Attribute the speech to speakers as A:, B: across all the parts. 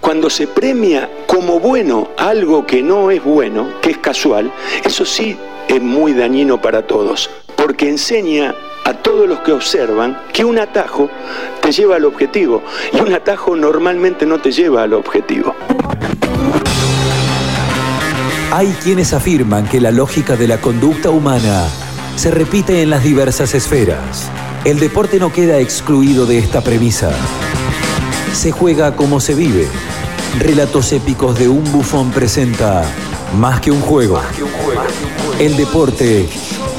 A: Cuando se premia como bueno algo que no es bueno, que es casual, eso sí es muy dañino para todos, porque enseña a todos los que observan que un atajo te lleva al objetivo y un atajo normalmente no te lleva al objetivo.
B: Hay quienes afirman que la lógica de la conducta humana se repite en las diversas esferas. El deporte no queda excluido de esta premisa. Se juega como se vive. Relatos épicos de un bufón presenta Más que un juego. El deporte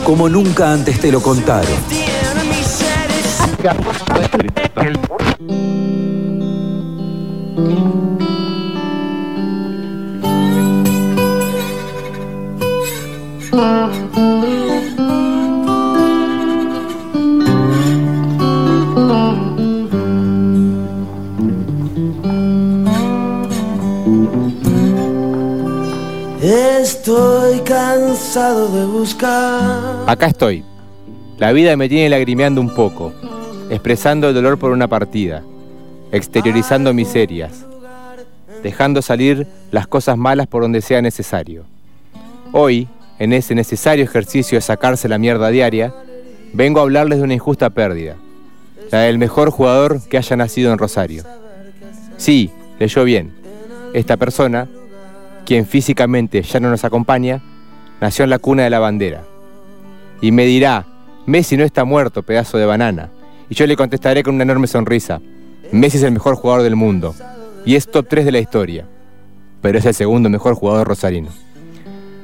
B: como nunca antes te lo contaron.
C: Acá estoy. La vida me tiene lagrimeando un poco, expresando el dolor por una partida, exteriorizando miserias, dejando salir las cosas malas por donde sea necesario. Hoy, en ese necesario ejercicio de sacarse la mierda diaria, vengo a hablarles de una injusta pérdida, la del mejor jugador que haya nacido en Rosario. Sí, leyó bien. Esta persona, quien físicamente ya no nos acompaña, nació en la cuna de la bandera. Y me dirá, Messi no está muerto, pedazo de banana. Y yo le contestaré con una enorme sonrisa, Messi es el mejor jugador del mundo y es top 3 de la historia, pero es el segundo mejor jugador rosarino.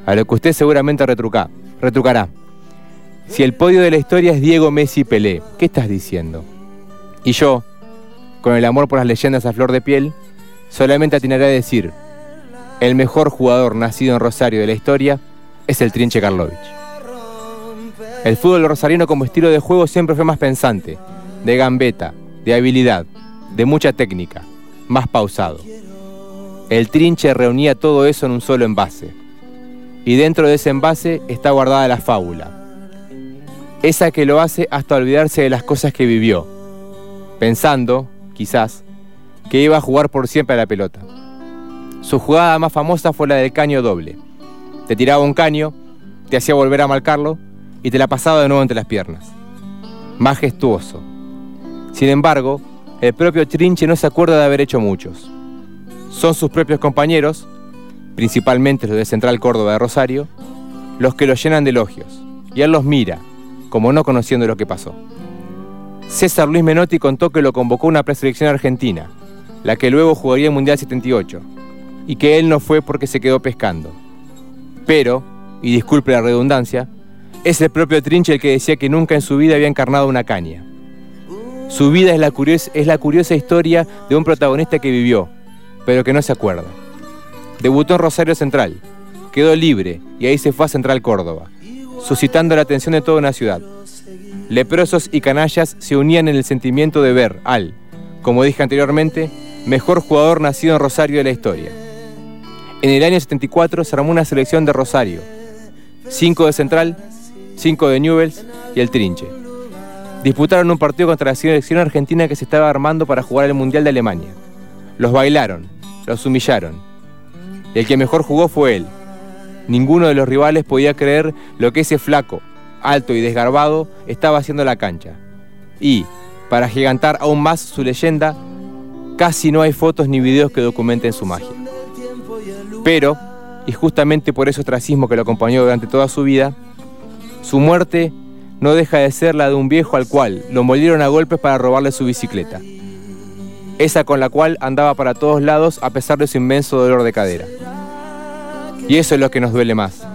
C: A lo que usted seguramente retruca, retrucará. Si el podio de la historia es Diego Messi Pelé, ¿qué estás diciendo? Y yo, con el amor por las leyendas a flor de piel, solamente atinaré a decir, el mejor jugador nacido en Rosario de la historia es el Trinche Karlovich. El fútbol rosarino como estilo de juego siempre fue más pensante, de gambeta, de habilidad, de mucha técnica, más pausado. El Trinche reunía todo eso en un solo envase. Y dentro de ese envase está guardada la fábula. Esa que lo hace hasta olvidarse de las cosas que vivió, pensando, quizás, que iba a jugar por siempre a la pelota. Su jugada más famosa fue la del caño doble. Te tiraba un caño, te hacía volver a marcarlo y te la pasaba de nuevo entre las piernas. Majestuoso. Sin embargo, el propio Trinche no se acuerda de haber hecho muchos. Son sus propios compañeros, principalmente los de Central Córdoba de Rosario, los que lo llenan de elogios, y él los mira, como no conociendo lo que pasó. César Luis Menotti contó que lo convocó una preselección argentina, la que luego jugaría el Mundial 78, y que él no fue porque se quedó pescando. Pero, y disculpe la redundancia, es el propio Trinche el que decía que nunca en su vida había encarnado una caña. Su vida es la, curiosa, es la curiosa historia de un protagonista que vivió, pero que no se acuerda. Debutó en Rosario Central, quedó libre y ahí se fue a Central Córdoba, suscitando la atención de toda una ciudad. Leprosos y canallas se unían en el sentimiento de ver al, como dije anteriormente, mejor jugador nacido en Rosario de la historia. En el año 74 se armó una selección de Rosario, cinco de Central, cinco de Newells y el Trinche. Disputaron un partido contra la selección argentina que se estaba armando para jugar el Mundial de Alemania. Los bailaron, los humillaron. Y el que mejor jugó fue él. Ninguno de los rivales podía creer lo que ese flaco, alto y desgarbado, estaba haciendo en la cancha. Y, para gigantar aún más su leyenda, casi no hay fotos ni videos que documenten su magia. Pero, y justamente por ese ostracismo que lo acompañó durante toda su vida, su muerte no deja de ser la de un viejo al cual lo molieron a golpes para robarle su bicicleta. Esa con la cual andaba para todos lados a pesar de su inmenso dolor de cadera. Y eso es lo que nos duele más.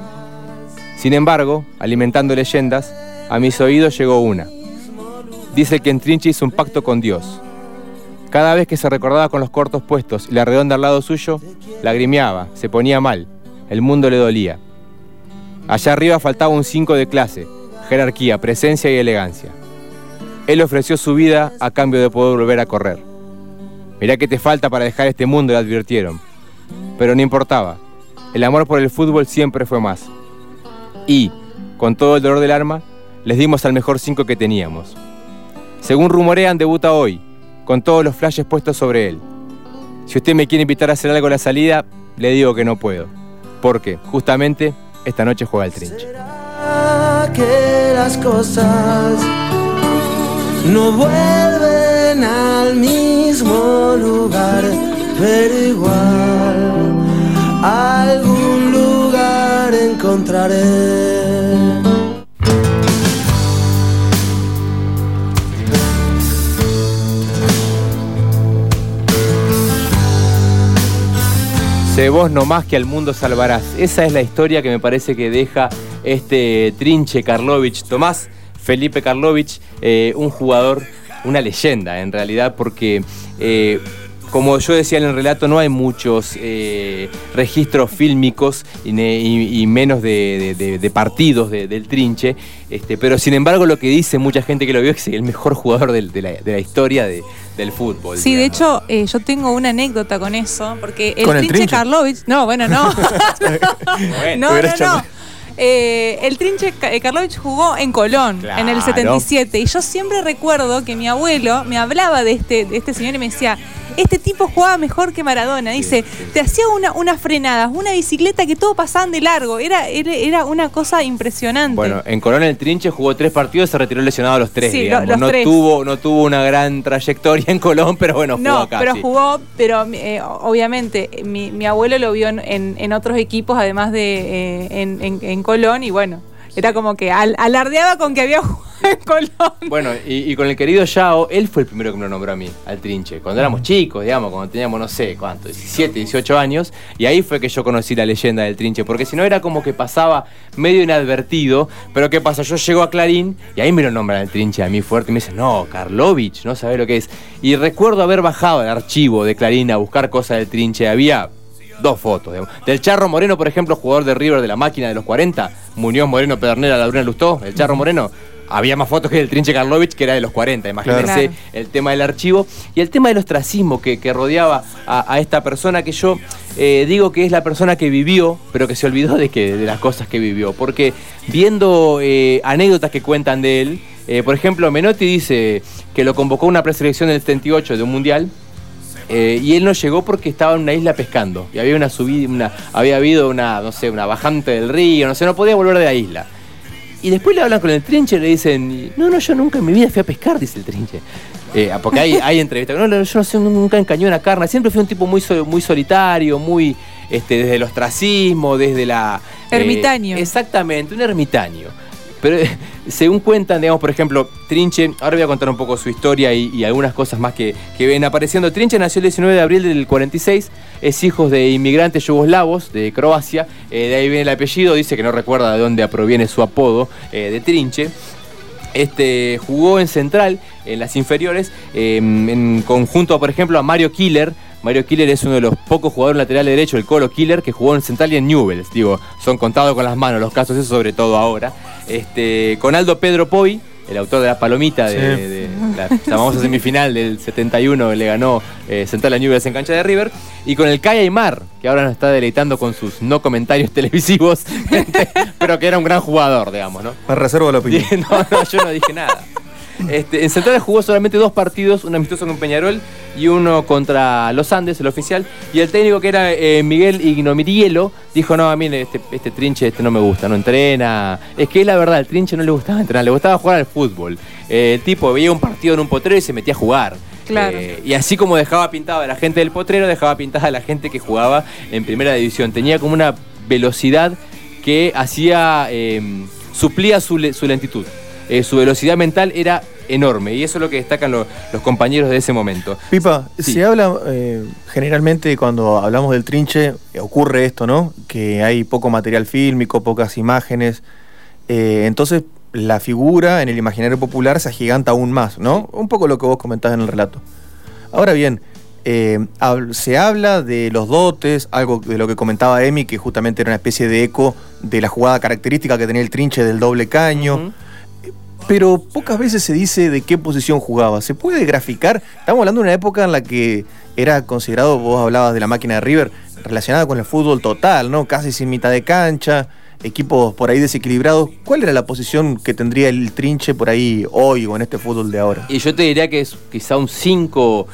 C: Sin embargo, alimentando leyendas, a mis oídos llegó una. Dice que en Trinche hizo un pacto con Dios. Cada vez que se recordaba con los cortos puestos y la redonda al lado suyo, lagrimeaba, se ponía mal, el mundo le dolía. Allá arriba faltaba un 5 de clase, jerarquía, presencia y elegancia. Él ofreció su vida a cambio de poder volver a correr. Mirá que te falta para dejar este mundo, le advirtieron. Pero no importaba. El amor por el fútbol siempre fue más. Y, con todo el dolor del alma, les dimos al mejor cinco que teníamos. Según rumorean, debuta hoy, con todos los flashes puestos sobre él. Si usted me quiere invitar a hacer algo a la salida, le digo que no puedo. Porque, justamente, esta noche juega el trinche.
D: ¿Será que las cosas no vuelven al mismo lugar, pero igual algún lugar encontraré.
C: Sé vos no más que al mundo salvarás. Esa es la historia que me parece que deja este trinche Karlovich. Tomás Felipe Karlovich, eh, un jugador, una leyenda en realidad, porque eh, como yo decía en el relato, no hay muchos eh, registros fílmicos y, menos de, partidos de- del trinche, este, pero sin embargo lo que dice mucha gente que lo vio es que es el mejor jugador de la historia de- del fútbol.
E: Sí, de hecho, eh, yo tengo una anécdota con eso, porque el
F: ¿Con el
E: Trinche
F: Trinche?
E: Karlovich. No, bueno, no. no, no, no. Eh, el Trinche eh, Karlovich jugó en Colón en el
C: Claro.
E: 77 y yo siempre recuerdo que mi abuelo me hablaba de este, de este señor y me decía, este tipo jugaba mejor que Maradona. Dice, te hacía una, unas frenadas, una bicicleta que todo pasaban de largo. Era, era, era una cosa impresionante.
C: Bueno, en Colón el Trinche jugó tres partidos y se retiró lesionado a los tres,
E: Sí,
C: digamos.
E: los
C: no,
E: tres.
C: Tuvo, no tuvo una gran trayectoria en Colón, pero bueno, jugó
E: No,
C: acá.
E: pero
C: sí.
E: jugó, pero eh, obviamente mi, mi abuelo lo vio en, en- en otros equipos, además de eh, en Colón, y bueno, era como que al- alardeaba con que había jugado en Colón.
C: Bueno, y, y con el querido Yao, él fue el primero que me lo nombró a mí, al Trinche. Cuando éramos chicos, digamos, cuando teníamos, no sé, ¿cuánto? 17, 18 años. Y ahí fue que yo conocí la leyenda del Trinche. Porque si no era como que pasaba medio inadvertido. Pero ¿qué pasa? Yo llego a Clarín y ahí me lo nombran el Trinche a mí fuerte. Y me dicen, no, Karlovich, no sabés lo que es. Y recuerdo haber bajado el archivo de Clarín a buscar cosas del Trinche. Había dos fotos. digamos. Del Charro Moreno, por ejemplo, jugador de River de la máquina de los 40. Muñoz Moreno, Pedernera, Laurina Lustó. El Charro Moreno. Había más fotos que del Trinche Karlovich, que era de los 40. Imagínense
E: Claro.
C: el tema del archivo y el tema del ostracismo que, que rodeaba a, a esta persona que yo eh, digo que es la persona que vivió, pero que se olvidó de, que, de las cosas que vivió. Porque viendo eh, anécdotas que cuentan de él, eh, por ejemplo, Menotti dice que lo convocó a una preselección del 78 de un mundial. Eh, y él no llegó porque estaba en una isla pescando. Y había una subida, una, había habido una, no sé, una bajante del río, no sé, no podía volver de la isla. Y después le hablan con el trinche y le dicen, no, no, yo nunca en mi vida fui a pescar, dice el trinche. Eh, porque hay, hay entrevistas, no, no, yo no sé, nunca encañó una carne, siempre fui un tipo muy, muy solitario, muy, este, desde el ostracismo, desde la... eh,
E: Ermitaño.
C: exactamente, un ermitaño. Pero según cuentan, digamos, por ejemplo, Trinche, ahora voy a contar un poco su historia y, algunas cosas más que, que ven apareciendo. Trinche nació el 19 de abril del 46, es hijo de inmigrantes yugoslavos de Croacia, eh, de ahí viene el apellido, dice que no recuerda de dónde proviene su apodo eh, de Trinche. Este, jugó en Central, en las inferiores, eh, en conjunto, por ejemplo, a Mario Killer. Mario Killer es uno de los pocos jugadores laterales derecho, el Colo Killer, que jugó en Central y en Newell's. Digo, son contados con las manos los casos, eso sobre todo ahora. Este, con Aldo Pedro Poi, el autor de la palomita de,
F: Sí.
C: de la famosa semifinal del 71, le ganó eh, Central a Newell's en cancha de River. Y con el Kai Aymar, que ahora nos está deleitando con sus no comentarios televisivos, pero que era un gran jugador, digamos, ¿no?
F: Me reservo la opinión.
C: No, no, yo no dije nada. Este, en Central jugó solamente dos partidos, un amistoso con Peñarol y uno contra los Andes, el oficial. Y el técnico que era eh, Miguel Ignomirielo dijo, no, a mí este, este trinche este no me gusta, no entrena. Es que la verdad, el trinche no le gustaba entrenar, le gustaba jugar al fútbol. Eh, el tipo veía un partido en un potrero y se metía a jugar.
E: Claro.
C: Eh, y así como dejaba pintada a la gente del potrero, dejaba pintada a la gente que jugaba en primera división. Tenía como una velocidad que hacía, eh, suplía su lentitud. Eh, su velocidad mental era enorme y eso es lo que destacan lo- los compañeros de ese momento.
F: Pipa,
C: Sí.
F: se habla eh, generalmente cuando hablamos del trinche, eh, ocurre esto, ¿no? Que hay poco material fílmico, pocas imágenes. eh, entonces la figura en el imaginario popular se agiganta aún más, ¿no? Un poco lo que vos comentás en el relato. Ahora bien, eh, se habla de los dotes, algo de lo que comentaba Emi, que justamente era una especie de eco de la jugada característica que tenía el trinche del doble caño. Pero pocas veces se dice de qué posición jugaba. ¿Se puede graficar? Estamos hablando de una época en la que era considerado, vos hablabas de la máquina de River, relacionada con el fútbol total, ¿no? Casi sin mitad de cancha. equipos por ahí desequilibrados. ¿Cuál era la posición que tendría el trinche por ahí hoy o en este fútbol de ahora?
C: Y yo te diría que es quizá un 5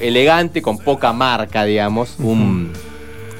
C: elegante con poca marca, digamos. Un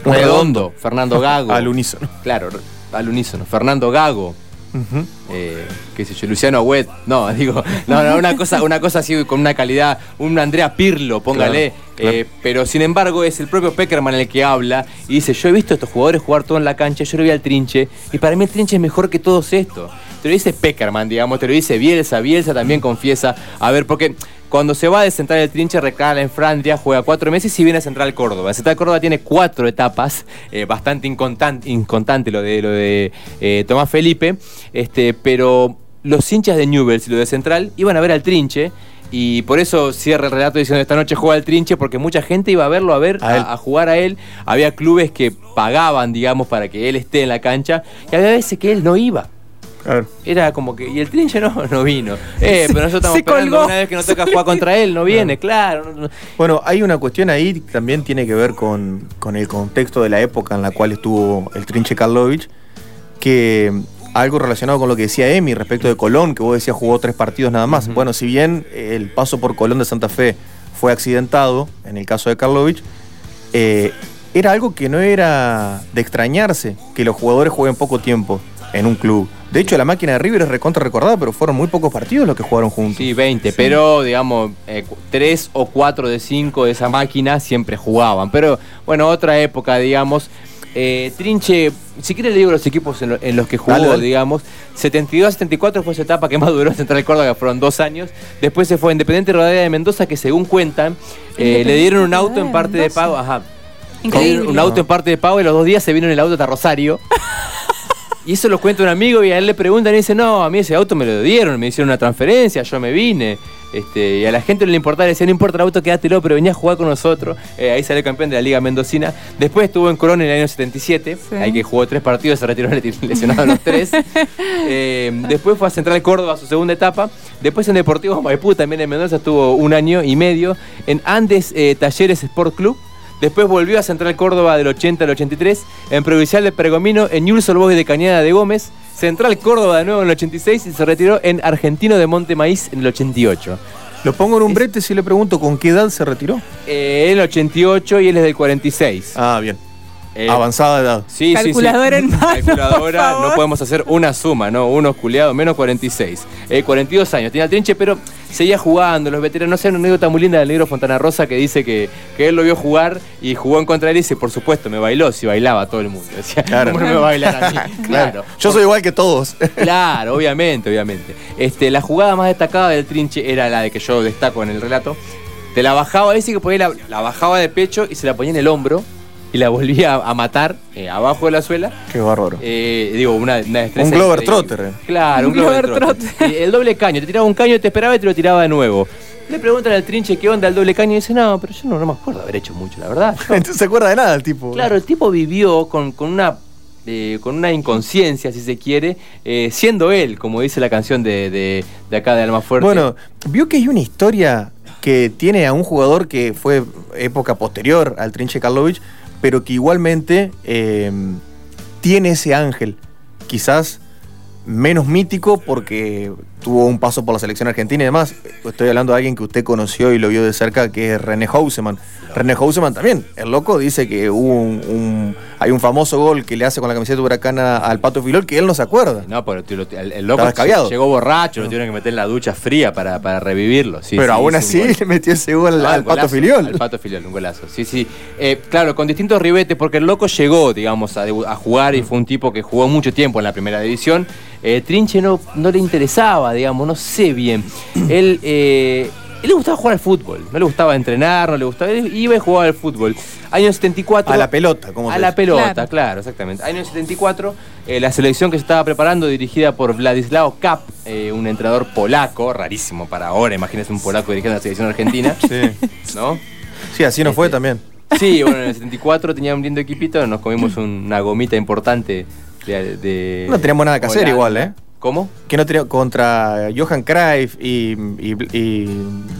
F: Un
C: redondo, Fernando Gago.
F: Al unísono.
C: Claro, al unísono. Fernando Gago.
F: Ujú.
C: eh, qué sé yo, Luciano Agüet, no, digo, no, no, una cosa, una cosa así con una calidad, un Andrea Pirlo, póngale,
F: Claro, claro.
C: eh, pero sin embargo es el propio Peckerman el que habla y dice, yo he visto a estos jugadores jugar todo en la cancha, yo lo vi al trinche, y para mí el trinche es mejor que todos estos. Te lo dice Peckerman, digamos, te lo dice Bielsa, Bielsa también confiesa, a ver, porque cuando se va de Central el Trinche, recala en Francia, juega cuatro meses y viene a Central Córdoba. Central Córdoba tiene cuatro etapas, eh, bastante incontan- inconstante lo de, lo de eh, Tomás Felipe, este, pero los hinchas de Newell's y los de Central iban a ver al Trinche. Y por eso cierra el relato diciendo esta noche juega el trinche, porque mucha gente iba a verlo, a ver,
F: a
C: jugar a él. Había clubes que pagaban, digamos, para que él esté en la cancha. Y había veces que él no iba.
F: Claro.
C: Era como que. Y el trinche no, no vino. Eh, pero nosotros estamos esperando
E: colgó.
C: una vez que nos toca jugar contra él, no viene, claro. no- no-
F: Bueno, hay una cuestión ahí que también tiene que ver con, con el contexto de la época en la cual estuvo el Trinche Karlovich, que mm, algo relacionado con lo que decía Emi respecto de Colón, que vos decías jugó tres partidos nada más. Bueno, si bien el paso por Colón de Santa Fe fue accidentado, en el caso de Karlovich, eh, era algo que no era de extrañarse que los jugadores jueguen poco tiempo en un club. De hecho, la máquina de River es recontra recordada, pero fueron muy pocos partidos los que jugaron juntos.
C: Sí, 20, pero digamos, eh, cu- tres o cuatro de cinco de esa máquina siempre jugaban. Pero bueno, otra época, digamos. Eh, Trinche, si quiere le digo los equipos en, lo- en los que jugó,
F: Dale, dale.
C: digamos. 72-74 fue su etapa que más duró en Central Córdoba, que fueron dos años. Después se fue a Independiente Rodadera de Mendoza, que según cuentan, eh, le dieron un auto en parte de pago. Ajá,
E: Increíble.
C: un auto en parte de pago y los dos días se vino en el auto hasta Rosario. Y eso lo cuenta un amigo y a él le preguntan y dice, no, a mí ese auto me lo dieron, me hicieron una transferencia, yo me vine. Este, y a la gente no le importaba, le decía, no importa el auto, quédatelo, pero venía a jugar con nosotros. Eh, ahí salió campeón de la Liga Mendocina. Después estuvo en Corona en el año 77,
E: Sí.
C: ahí que jugó tres partidos, se retiró lesionado los tres. Eh, después fue a Central Córdoba, su segunda etapa. Después en Deportivo Maipú, también en Mendoza, estuvo un año y medio. En Andes eh, Talleres Sport Club. Después volvió a Central Córdoba del 80 al 83, en Provincial de Pergomino, en Newell's Old de Cañada de Gómez, Central Córdoba de nuevo en el 86 y se retiró en Argentino de Monte Maíz en el 88.
F: Lo pongo en un brete si le pregunto con qué edad se retiró.
C: Eh, en el 88 y él es del 46.
F: Ah, bien.
C: Eh,
F: Avanzada edad.
C: Sí, sí, sí.
E: Calculadora en mano,
C: Calculadora,
E: por favor.
C: no podemos hacer una suma, ¿no? Uno culiado, menos 46. Eh, 42 años, tenía el trinche, pero seguía jugando. Los veteranos, no sé, una anécdota muy linda del negro Fontana Rosa que dice que, que él lo vio jugar y jugó en contra de él y dice, por supuesto, me bailó, si bailaba todo el mundo. Decía,
F: Claro.
C: ¿cómo no me va a bailar a mí? claro.
F: Yo soy igual que todos.
C: Claro, obviamente, obviamente. Este, la jugada más destacada del trinche era la de que yo destaco en el relato. Te la bajaba, dice que ahí la, la bajaba de pecho y se la ponía en el hombro y la volvía a, a matar eh, abajo de la suela.
F: Qué bárbaro.
C: Eh, digo, una, una destreza.
F: Un Glover. Trotter.
C: Claro, un
E: Un
C: Glover,
E: Glover
C: Trotter. El doble caño, te tiraba un caño, te esperaba y te lo tiraba de nuevo. Le preguntan al trinche qué onda el doble caño y dice, no, pero yo no, no me acuerdo de haber hecho mucho, la verdad. Yo-
F: Entonces se acuerda de nada el tipo.
C: Claro, el tipo vivió con, con una eh, con una inconsciencia, si se quiere, eh, siendo él, como dice la canción de, de, de acá de Alma Fuerte.
F: Bueno, vio que hay una historia que tiene a un jugador que fue época posterior al Trinche Karlovich, pero que igualmente eh, tiene ese ángel. Quizás menos mítico porque tuvo un paso por la selección argentina y demás. Estoy hablando de alguien que usted conoció y lo vio de cerca, que es René Houseman. René Houseman también, el loco dice que hubo un, un- hay un famoso gol que le hace con la camiseta huracana al Pato Filol que él no se acuerda.
C: no, pero tío, el, el loco llegó borracho, lo tuvieron que meter en la ducha fría para, para revivirlo. Sí,
F: pero
C: sí,
F: aún así le metió ese gol al,
C: Ah,
F: al
C: un
F: Pato
C: golazo,
F: Filiol.
C: Al Pato Filiol, un golazo. Sí, sí. Eh, claro, con distintos ribetes, porque el loco llegó, digamos, a jugar y fue un tipo que jugó mucho tiempo en la primera división. Eh, Trinche no, no le interesaba, digamos, no sé bien. Él, eh, él le gustaba jugar al fútbol, no le gustaba entrenar, no le gustaba. Él iba y jugaba al fútbol. Año 74.
F: A la pelota, como
C: A la
F: dice.
C: pelota,
E: Claro.
C: claro. exactamente. Año 74, eh, la selección que se estaba preparando, dirigida por Vladislao Kap, eh, un entrenador polaco, rarísimo para ahora, imagínese un polaco dirigiendo la selección argentina,
F: Sí.
C: ¿no?
F: Sí, así no fue
C: Este,
F: también.
C: Sí, bueno, en el 74 tenía un lindo equipito, nos comimos una gomita importante de... de
F: No teníamos nada que hacer igual, ¿eh?
C: ¿Cómo?
F: Que no tenía, contra Johan Cruyff y, y- y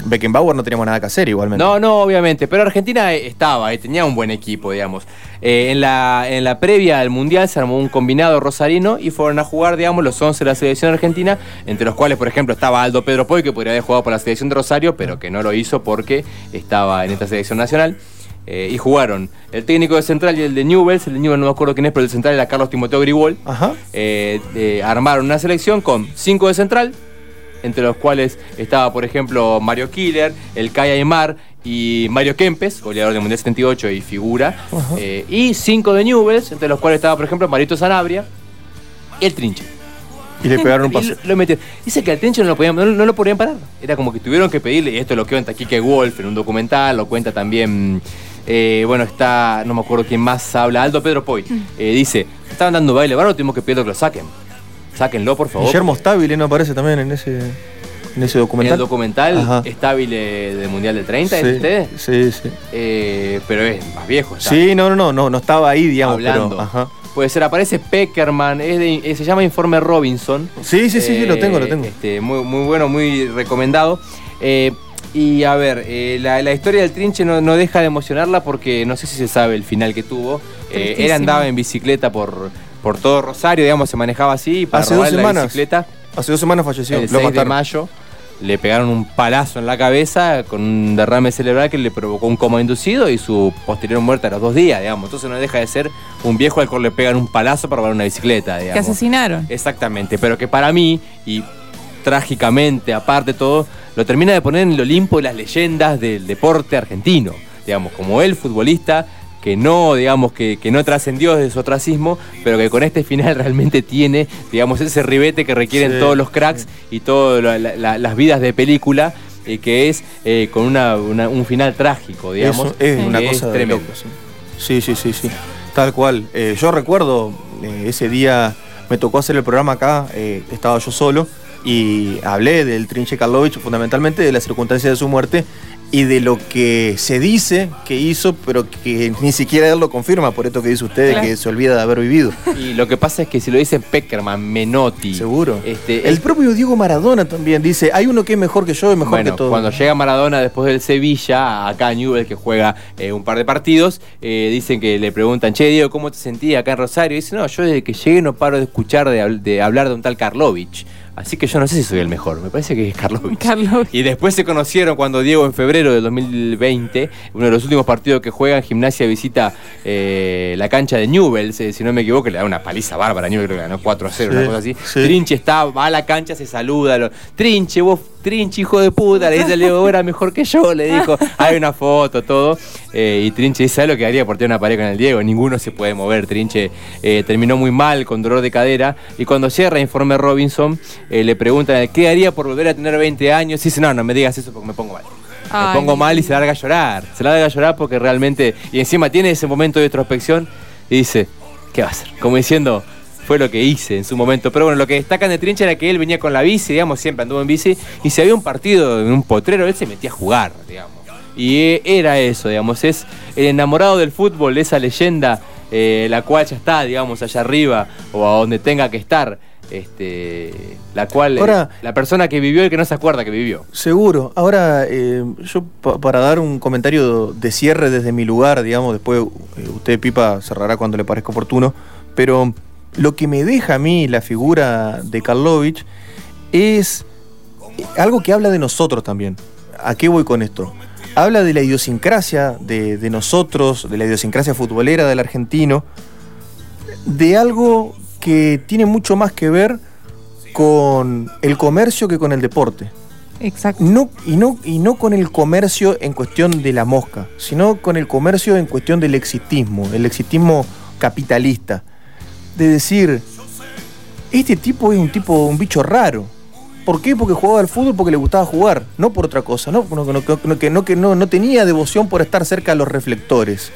F: Beckenbauer no teníamos nada que hacer igualmente.
C: No, no, obviamente, pero Argentina estaba, eh, tenía un buen equipo, digamos. Eh, en, la, en la previa al Mundial se armó un combinado rosarino y fueron a jugar, digamos, los 11 de la selección argentina, entre los cuales, por ejemplo, estaba Aldo Pedro Poy, que podría haber jugado por la selección de Rosario, pero que no lo hizo porque estaba en esta selección nacional. Eh, y jugaron el técnico de Central y el de Newells, el de Newells no me acuerdo quién es, pero el de Central era Carlos Timoteo Grigol. Eh, eh, armaron una selección con cinco de central, entre los cuales estaba, por ejemplo, Mario Killer, el Kai Aymar y Mario Kempes, goleador del Mundial 78 y figura, eh, y cinco de Newells, entre los cuales estaba, por ejemplo, Marito Sanabria y el Trinche.
F: Y le pegaron un
C: Y
F: paso.
C: lo, metieron. Dice que al Trinche no lo, podían, no, no lo podían parar. Era como que tuvieron que pedirle, y esto lo cuenta Kike Wolf en un documental, lo cuenta también, eh, bueno, está, no me acuerdo quién más habla, Aldo Pedro Poy. Eh, dice, estaban dando baile, bueno, tuvimos que pedirle que lo saquen. Sáquenlo, por favor.
F: Guillermo Stabile no aparece también en ese, en ese
C: En
F: documental.
C: el documental
F: Ajá.
C: estable del Mundial del 30,
F: sí,
C: ¿es usted?
F: Sí, sí.
C: Eh, pero es más viejo. está
F: Sí, no, no, no, no, no estaba ahí, digamos,
C: hablando.
F: pero. Ajá.
C: Puede ser, aparece Peckerman, es de- se llama Informe Robinson.
F: Sí, sí, sí, sí, lo tengo, lo tengo.
C: este, muy, muy bueno, muy recomendado. Eh, y a ver, eh, la, la historia del trinche no, no deja de emocionarla porque no sé si se sabe el final que tuvo. Eh, él andaba en bicicleta por, por todo Rosario, digamos, se manejaba así. Para
F: Hace dos
C: robarle la
F: semanas.
C: bicicleta,
F: Hace dos semanas falleció.
C: el
F: lo
C: 6 de mayo, le pegaron un palazo en la cabeza con un derrame cerebral que le provocó un coma inducido y su posterior muerte a los dos días, digamos. Entonces no deja de ser un viejo al cual le pegan un palazo para robar una bicicleta,
E: Que
C: digamos.
E: asesinaron.
C: Exactamente, pero que para mí, y trágicamente, aparte de todo, lo termina de poner en el Olimpo de las leyendas del deporte argentino. Digamos, como el futbolista que no, digamos, que, que no trascendió desde su ostracismo, pero que con este final realmente tiene, digamos, ese ribete que requieren
F: Sí.
C: todos los cracks y todas la- la- la- las vidas de película, eh, que es eh, con una- una- un final trágico, digamos.
F: Eso es una
C: es
F: cosa de
C: tremendo.
F: loco, sí. Sí, sí, sí, sí. Tal cual. Eh, yo recuerdo ese día me tocó hacer el programa acá, estaba yo solo y hablé del Trinche Karlovich, fundamentalmente de las circunstancias de su muerte y de lo que se dice que hizo, pero que ni siquiera él lo confirma, por esto que dice usted,
E: Claro.
F: que se olvida de haber vivido.
C: Y lo que pasa es que si lo dicen Peckerman, Menotti,
F: Seguro.
C: Este,
F: el propio Diego Maradona también dice, hay uno que es mejor que yo y mejor
C: bueno,
F: que todo.
C: cuando llega Maradona después del Sevilla, acá a Newell, que juega eh, un par de partidos, eh, dicen que le preguntan, che, Diego, ¿cómo te sentías acá en Rosario? Y dice, no, yo desde que llegué no paro de escuchar, de, de hablar de un tal Karlovich. Así que yo no sé si soy el mejor, me parece que es Karlovich.
E: Carlos.
C: Y después se conocieron cuando Diego en febrero del 2020, uno de los últimos partidos que juega en gimnasia visita eh, la cancha de Newell's, eh, si no me equivoco, le da una paliza bárbara a Newell, creo que ganó 4 a 0,
F: Sí,
C: una cosa así.
F: sí.
C: Trinche está, va a la cancha, se saluda, lo- Trinche, vos, Trinche, hijo de puta, le dice, le digo, era mejor que yo, le dijo, hay una foto, todo. Eh, y Trinche dice, ¿sabes lo que haría por tener una pared con el Diego? Ninguno se puede mover, Trinche eh, terminó muy mal, con dolor de cadera, y cuando cierra Informe Robinson, eh, le preguntan, ¿qué haría por volver a tener 20 años? Y dice, no, no me digas eso porque me pongo mal. Me pongo mal y se larga a llorar. Se larga a llorar porque realmente. Y encima tiene ese momento de introspección y dice: ¿Qué va a hacer? Como diciendo, fue lo que hice en su momento. Pero bueno, lo que destacan de Trinche era que él venía con la bici, digamos, siempre anduvo en bici. Y si había un partido en un potrero, él se metía a jugar, digamos. Y eh, era eso, digamos, es el enamorado del fútbol, esa leyenda, eh, la cual ya está, digamos, allá arriba o a donde tenga que estar. Este, la cual, eh,
F: Ahora-
C: la persona que vivió y que no se acuerda que vivió.
F: Seguro. Ahora, eh, yo pa- para dar un comentario de cierre desde mi lugar, digamos, después usted, Pipa, cerrará cuando le parezca oportuno, pero lo que me deja a mí la figura de Karlovich es algo que habla de nosotros también. ¿A qué voy con esto? Habla de la idiosincrasia de, de nosotros, de la idiosincrasia futbolera del argentino, de algo que tiene mucho más que ver con el comercio que con el deporte.
E: Exacto.
F: No, y, no, y no con el comercio en cuestión de la mosca, sino con el comercio en cuestión del exitismo, el exitismo capitalista. De decir, este tipo es un tipo, un bicho raro. ¿Por qué? Porque jugaba al fútbol porque le gustaba jugar, no por otra cosa, no, no, no, que, no, que no, no tenía devoción por estar cerca de los reflectores.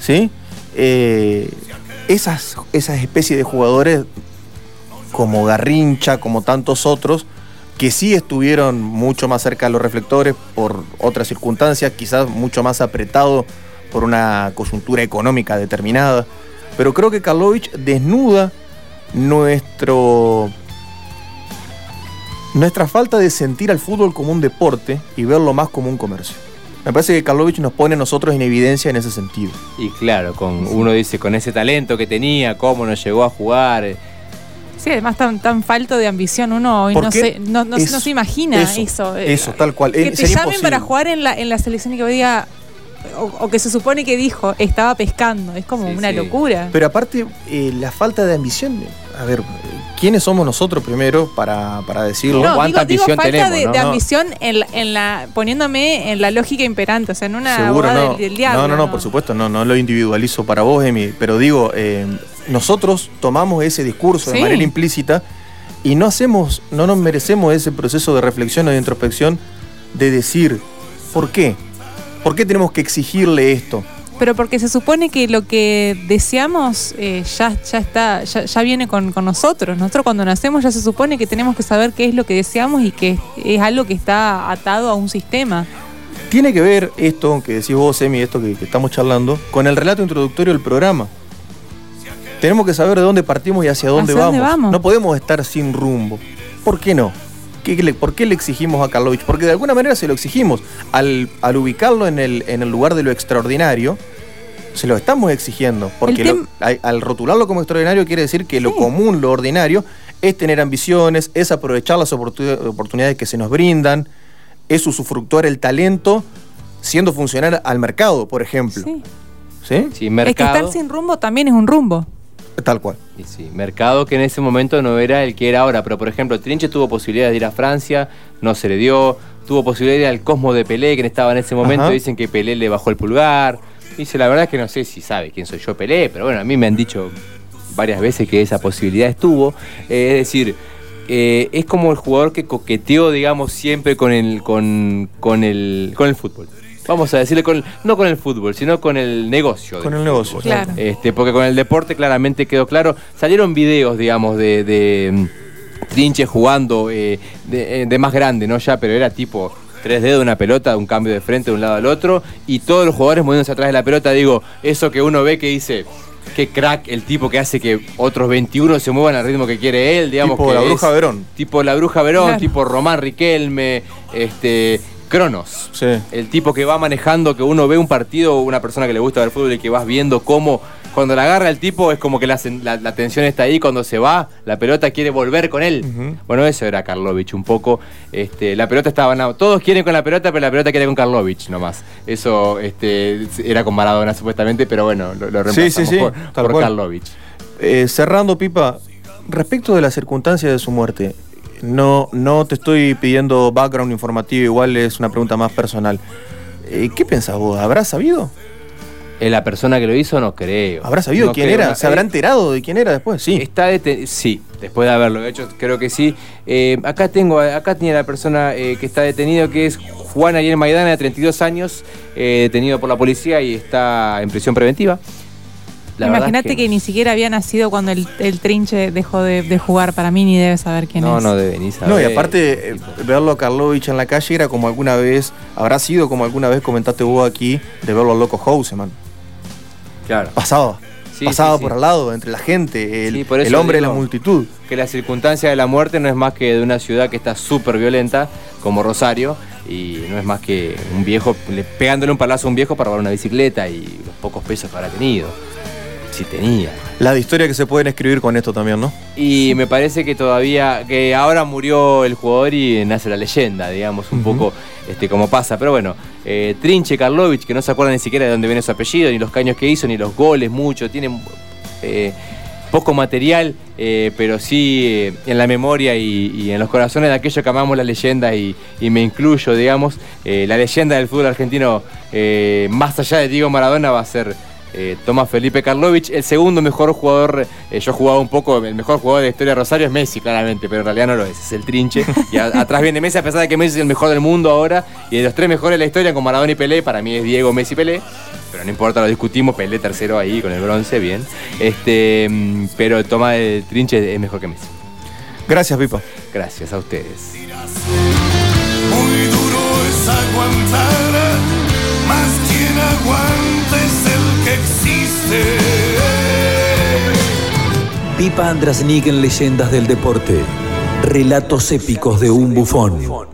F: ¿Sí? Eh, esas, esas especies de jugadores como Garrincha, como tantos otros, que sí estuvieron mucho más cerca de los reflectores por otras circunstancias, quizás mucho más apretado por una coyuntura económica determinada. Pero creo que Karlovich desnuda nuestro nuestra falta de sentir al fútbol como un deporte y verlo más como un comercio. Me parece que Karlovich nos pone a nosotros en evidencia en ese sentido.
C: Y claro, con uno dice, con ese talento que tenía, cómo nos llegó a jugar.
E: Sí, además tan, tan falto de ambición. Uno hoy no se, no, no-
F: es-
E: no se imagina eso.
F: eso,
E: eh,
F: eso, tal cual.
E: Que
F: Eh,
E: te
F: sería
E: llamen
F: imposible.
E: para jugar en la, en la selección y que hoy diga, o, o que se supone que dijo, estaba pescando. Es como
C: Sí,
E: una
C: sí.
E: locura.
F: Pero aparte, eh, la falta de ambición. A ver, ¿quiénes somos nosotros primero para, para decirlo?
C: No, ¿Cuánta
E: digo, digo
C: ambición
E: falta
C: tenemos,
E: de,
C: no?
E: de ambición en la, en la, poniéndome en la lógica imperante, o sea, en una
F: Seguro no.
E: del, del diablo.
F: no, no, no, por supuesto, no, no lo individualizo para vos, Emi. Pero digo, eh, nosotros tomamos ese discurso de manera implícita y no hacemos, no nos merecemos ese proceso de reflexión o de introspección de decir, ¿por qué? ¿Por qué tenemos que exigirle esto?
E: Pero porque se supone que lo que deseamos eh, ya, ya está, ya, ya viene con, con nosotros. Nosotros cuando nacemos ya se supone que tenemos que saber qué es lo que deseamos y que es algo que está atado a un sistema.
F: Tiene que ver esto que decís vos, Emi, esto que, que estamos charlando, con el relato introductorio del programa. Tenemos que saber de dónde partimos y hacia dónde,
E: ¿Hacia
F: vamos.
E: dónde vamos?
F: No podemos estar sin rumbo. ¿Por qué no? ¿Qué le- ¿Por qué le exigimos a Karlovich? Porque de alguna manera se lo exigimos. Al, al ubicarlo en el, en el lugar de lo extraordinario, se lo estamos exigiendo. Porque lo- al, al rotularlo como extraordinario quiere decir que lo común, lo ordinario, es tener ambiciones, es aprovechar las oportu- oportunidades que se nos brindan, es usufructuar el talento siendo funcional al mercado, por ejemplo.
E: Sí.
F: ¿Sí?
C: Sí,
E: Es que estar sin rumbo también es un rumbo.
F: Tal cual.
C: Y sí, mercado que en ese momento no era el que era ahora, pero por ejemplo, Trinche tuvo posibilidad de ir a Francia, no se le dio, tuvo posibilidad de ir al Cosmo de Pelé, que estaba en ese momento,
F: Ajá.
C: dicen que Pelé le bajó el pulgar. Dice, la verdad es que no sé si sabe quién soy yo Pelé, pero bueno, a mí me han dicho varias veces que esa posibilidad estuvo. Eh, es decir, eh, es como el jugador que coqueteó, digamos, siempre con el, con, con el, con el fútbol. Vamos a decirle, con, no con el fútbol, sino con el negocio.
F: Con el negocio.
E: Claro.
C: Este, porque con el deporte claramente quedó claro. Salieron videos, digamos, de, de mm, Trinche jugando eh, de, eh, de más grande, ¿no? Ya, pero era tipo tres dedos, una pelota, un cambio de frente de un lado al otro, y todos los jugadores moviéndose atrás de la pelota. Digo, eso que uno ve que dice. Qué crack el tipo que hace que otros 21 se muevan al ritmo que quiere él, digamos
F: Tipo
C: que
F: la
C: es
F: Bruja Verón.
C: Tipo la Bruja Verón,
E: Claro.
C: tipo Román Riquelme, este Cronos.
F: Sí.
C: El tipo que va manejando, que uno ve un partido, una persona que le gusta ver fútbol y que vas viendo cómo cuando la agarra el tipo es como que la, la- la tensión está ahí, cuando se va, la pelota quiere volver con él. Bueno, eso era Karlovich un poco. Este, la pelota estaba, no, todos quieren con la pelota, pero la pelota quiere con Karlovich nomás. Eso este, era con Maradona supuestamente, pero bueno, lo, lo
F: sí,
C: reemplazamos
F: sí,
C: por, por. Karlovich.
F: Eh, cerrando, Pipa, respecto de las circunstancias de su muerte, no, no te estoy pidiendo background informativo, igual es una pregunta más personal. Eh, ¿Qué pensás vos? ¿Habrás sabido?
C: Eh, la persona que lo hizo no creo.
F: ¿Habrá sabido
C: No
F: quién
C: creo,
F: era?
C: no.
F: ¿Se habrá
C: Eh,
F: enterado de quién era después? Sí.
C: Está sí, después de haberlo hecho, creo que sí. Eh, acá tengo, acá tiene la persona eh, que está detenido, que es Juan Ariel Maidana, de 32 años, detenido por la policía y está en prisión preventiva. La
E: Imagínate
C: es
E: que... ni siquiera había nacido cuando el, el trinche dejó de, de jugar. Para mí ni debe saber quién
C: No,
E: es.
C: no debe ni saber.
F: No, y aparte, eh, verlo a Karlovich en la calle era como alguna vez, habrá sido como alguna vez comentaste vos aquí, de verlo al loco Houseman.
C: Claro.
F: Pasaba.
C: Sí,
F: pasaba
C: sí, sí.
F: por al lado, entre la gente, el,
C: Sí, por eso
F: el hombre de la multitud.
C: que la circunstancia de la muerte no es más que de una ciudad que está súper violenta, como Rosario, y no es más que un viejo, le- pegándole un palazo a un viejo para robar una bicicleta y los pocos pesos que habrá tenido. Si tenía.
F: La de historia que se pueden escribir con esto también, ¿no?
C: Y me parece que todavía, que ahora murió el jugador y nace la leyenda, digamos, un poco este, como pasa. Pero bueno, eh, Trinche Karlovich, que no se acuerda ni siquiera de dónde viene su apellido, ni los caños que hizo, ni los goles, mucho, tiene eh, poco material, eh, pero sí en la memoria y, y en los corazones de aquellos que amamos la leyenda y, y me incluyo, digamos, la leyenda del fútbol argentino, más allá de Diego Maradona, va a ser eh, Tomás Felipe Karlovich, el segundo mejor jugador, eh, yo he jugado un poco, el mejor jugador de la historia de Rosario es Messi, claramente, pero en realidad no lo es, es el trinche. Y a- atrás viene Messi, a pesar de que Messi es el mejor del mundo ahora, y de los tres mejores de la historia, con Maradona y Pelé, para mí es Diego, Messi, Pelé. Pero no importa, lo discutimos, Pelé tercero ahí con el bronce, bien. Este, mm, pero Tomás el trinche es mejor que Messi.
F: Gracias, Pipa.
C: Gracias a ustedes.
G: Muy duro es aguantar, más quien aguanta
B: Pipa Andrasnik en Leyendas del Deporte. Relatos épicos de un bufón.